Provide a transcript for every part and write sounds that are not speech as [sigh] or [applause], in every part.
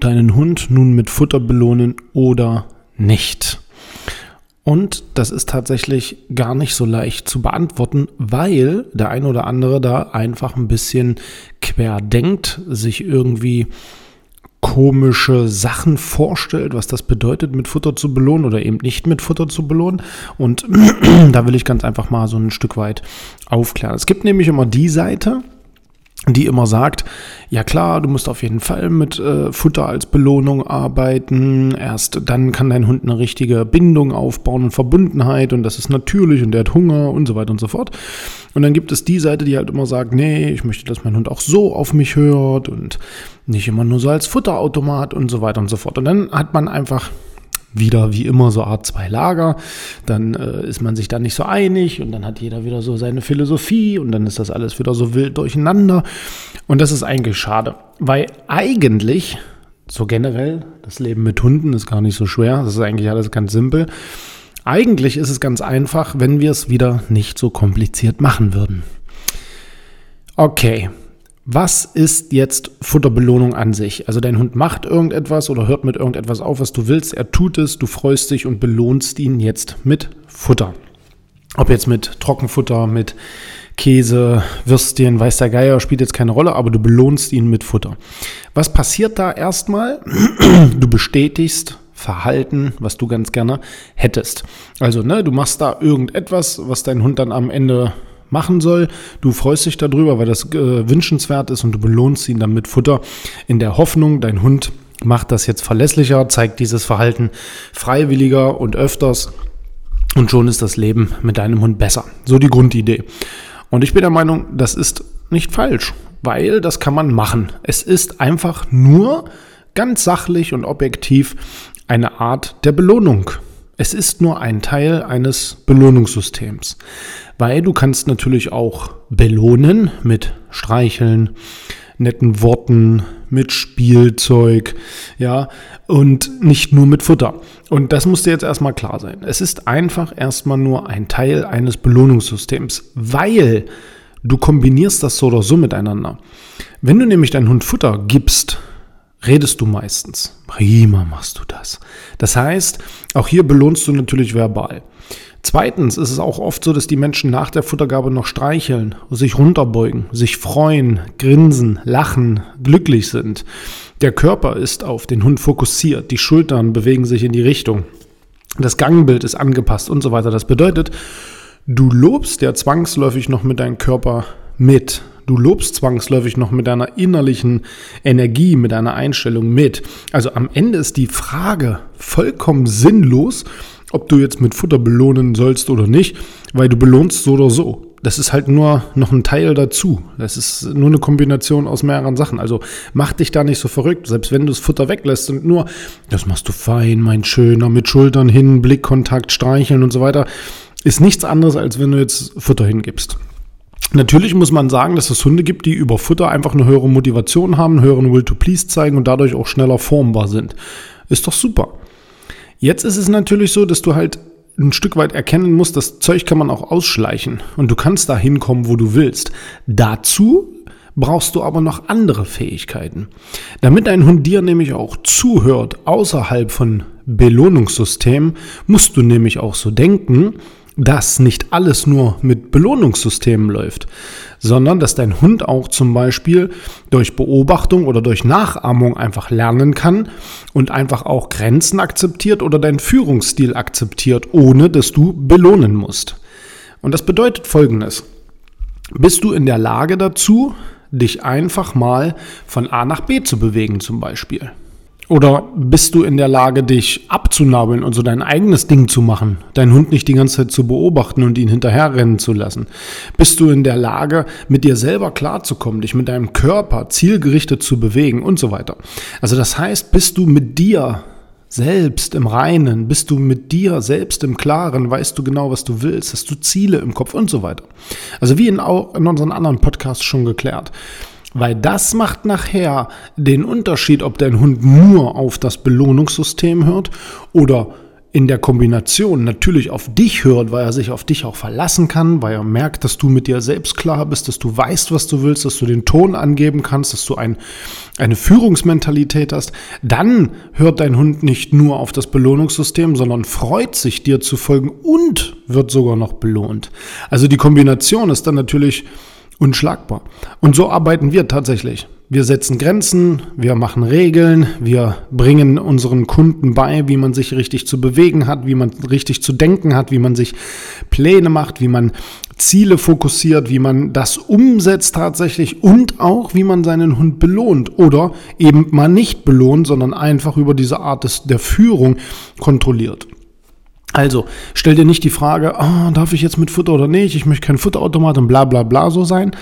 deinen Hund nun mit Futter belohnen oder nicht? Und das ist tatsächlich gar nicht so leicht zu beantworten, weil der eine oder andere da einfach ein bisschen quer denkt, sich irgendwie komische Sachen vorstellt, was das bedeutet, mit Futter zu belohnen oder eben nicht mit Futter zu belohnen. Und [clears throat] da will ich ganz einfach mal so ein Stück weit aufklären. Es gibt nämlich immer die Seite, die immer sagt, ja klar, du musst auf jeden Fall mit äh, Futter als Belohnung arbeiten. Erst dann kann dein Hund eine richtige Bindung aufbauen und Verbundenheit und das ist natürlich und der hat Hunger und so weiter und so fort. Und dann gibt es die Seite, die halt immer sagt, nee, ich möchte, dass mein Hund auch so auf mich hört und nicht immer nur so als Futterautomat und so weiter und so fort. Und dann hat man einfach wieder wie immer so Art zwei Lager. Dann äh, ist man sich da nicht so einig und dann hat jeder wieder so seine Philosophie und dann ist das alles wieder so wild durcheinander. Und das ist eigentlich schade, weil eigentlich, so generell, das Leben mit Hunden ist gar nicht so schwer. Das ist eigentlich alles ganz simpel. Eigentlich ist es ganz einfach, wenn wir es wieder nicht so kompliziert machen würden. Okay, was ist jetzt Futterbelohnung an sich? Also dein Hund macht irgendetwas oder hört mit irgendetwas auf, was du willst. Er tut es, du freust dich und belohnst ihn jetzt mit Futter. Ob jetzt mit Trockenfutter, mit Käse, Würstchen, weiß der Geier, spielt jetzt keine Rolle, aber du belohnst ihn mit Futter. Was passiert da erstmal? Du bestätigst Verhalten, was du ganz gerne hättest. Also, ne, du machst da irgendetwas, was dein Hund dann am Ende machen soll. Du freust dich darüber, weil das äh, wünschenswert ist und du belohnst ihn dann mit Futter in der Hoffnung, dein Hund macht das jetzt verlässlicher, zeigt dieses Verhalten freiwilliger und öfters und schon ist das Leben mit deinem Hund besser. So die Grundidee. Und ich bin der Meinung, das ist nicht falsch, weil das kann man machen. Es ist einfach nur ganz sachlich und objektiv eine Art der Belohnung. Es ist nur ein Teil eines Belohnungssystems, weil du kannst natürlich auch belohnen mit Streicheln, netten Worten, mit Spielzeug, ja, und nicht nur mit Futter. Und das muss dir jetzt erstmal klar sein. Es ist einfach erstmal nur ein Teil eines Belohnungssystems, weil du kombinierst das so oder so miteinander. Wenn du nämlich deinen Hund Futter gibst, redest du meistens. Prima machst du das. Das heißt, auch hier belohnst du natürlich verbal. Zweitens ist es auch oft so, dass die Menschen nach der Futtergabe noch streicheln, sich runterbeugen, sich freuen, grinsen, lachen, glücklich sind. Der Körper ist auf den Hund fokussiert, die Schultern bewegen sich in die Richtung, das Gangbild ist angepasst und so weiter. Das bedeutet, du lobst ja zwangsläufig noch mit deinem Körper mit. Du lobst zwangsläufig noch mit deiner innerlichen Energie, mit deiner Einstellung mit. Also am Ende ist die Frage vollkommen sinnlos, ob du jetzt mit Futter belohnen sollst oder nicht, weil du belohnst so oder so. Das ist halt nur noch ein Teil dazu. Das ist nur eine Kombination aus mehreren Sachen. Also mach dich da nicht so verrückt, selbst wenn du das Futter weglässt und nur, das machst du fein, mein Schöner, mit Schultern hin, Blickkontakt, streicheln und so weiter, ist nichts anderes, als wenn du jetzt Futter hingibst. Natürlich muss man sagen, dass es Hunde gibt, die über Futter einfach eine höhere Motivation haben, einen höheren Will to Please zeigen und dadurch auch schneller formbar sind. Ist doch super. Jetzt ist es natürlich so, dass du halt ein Stück weit erkennen musst, das Zeug kann man auch ausschleichen und du kannst da hinkommen, wo du willst. Dazu brauchst du aber noch andere Fähigkeiten. Damit dein Hund dir nämlich auch zuhört außerhalb von Belohnungssystemen, musst du nämlich auch so denken, dass nicht alles nur mit Belohnungssystemen läuft, sondern dass dein Hund auch zum Beispiel durch Beobachtung oder durch Nachahmung einfach lernen kann und einfach auch Grenzen akzeptiert oder deinen Führungsstil akzeptiert, ohne dass du belohnen musst. Und das bedeutet Folgendes. Bist du in der Lage dazu, dich einfach mal von A nach B zu bewegen zum Beispiel? Oder bist du in der Lage, dich abzunabeln und so dein eigenes Ding zu machen, deinen Hund nicht die ganze Zeit zu beobachten und ihn hinterherrennen zu lassen? Bist du in der Lage, mit dir selber klarzukommen, dich mit deinem Körper zielgerichtet zu bewegen und so weiter? Also das heißt, bist du mit dir selbst im Reinen, bist du mit dir selbst im Klaren, weißt du genau, was du willst, hast du Ziele im Kopf und so weiter. Also wie in, in unseren anderen Podcasts schon geklärt. Weil das macht nachher den Unterschied, ob dein Hund nur auf das Belohnungssystem hört oder in der Kombination natürlich auf dich hört, weil er sich auf dich auch verlassen kann, weil er merkt, dass du mit dir selbst klar bist, dass du weißt, was du willst, dass du den Ton angeben kannst, dass du ein, eine Führungsmentalität hast, dann hört dein Hund nicht nur auf das Belohnungssystem, sondern freut sich dir zu folgen und wird sogar noch belohnt. Also die Kombination ist dann natürlich unschlagbar. Und so arbeiten wir tatsächlich. Wir setzen Grenzen, wir machen Regeln, wir bringen unseren Kunden bei, wie man sich richtig zu bewegen hat, wie man richtig zu denken hat, wie man sich Pläne macht, wie man Ziele fokussiert, wie man das umsetzt tatsächlich und auch wie man seinen Hund belohnt oder eben mal nicht belohnt, sondern einfach über diese Art des, der Führung kontrolliert. Also, stell dir nicht die Frage, oh, darf ich jetzt mit Futter oder nicht? Ich möchte kein Futterautomat und bla bla bla so sein,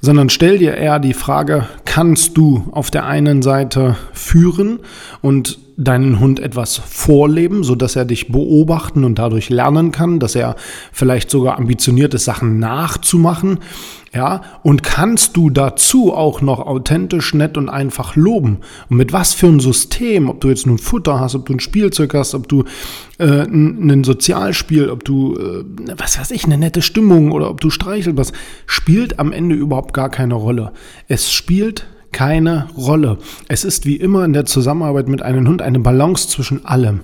sondern stell dir eher die Frage, kannst du auf der einen Seite führen und deinen Hund etwas vorleben, so dass er dich beobachten und dadurch lernen kann, dass er vielleicht sogar ambitioniert ist, Sachen nachzumachen, ja, und kannst du dazu auch noch authentisch, nett und einfach loben? Und mit was für ein System, ob du jetzt nun Futter hast, ob du ein Spielzeug hast, ob du äh, ein Sozialspiel, ob du, äh, was weiß ich, eine nette Stimmung oder ob du streichelt was, spielt am Ende überhaupt gar keine Rolle. Es spielt keine Rolle. Es ist wie immer in der Zusammenarbeit mit einem Hund eine Balance zwischen allem.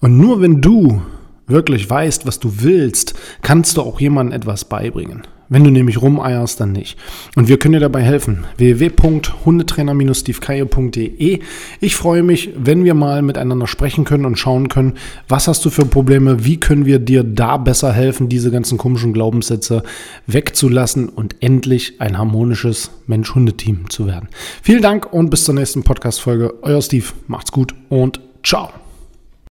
Und nur wenn du wirklich weißt, was du willst, kannst du auch jemandem etwas beibringen. Wenn du nämlich rumeierst, dann nicht. Und wir können dir dabei helfen. www.hundetrainer-stevekaye.de Ich freue mich, wenn wir mal miteinander sprechen können und schauen können, was hast du für Probleme, wie können wir dir da besser helfen, diese ganzen komischen Glaubenssätze wegzulassen und endlich ein harmonisches Mensch-Hunde-Team zu werden. Vielen Dank und bis zur nächsten Podcast-Folge. Euer Steve, macht's gut und ciao.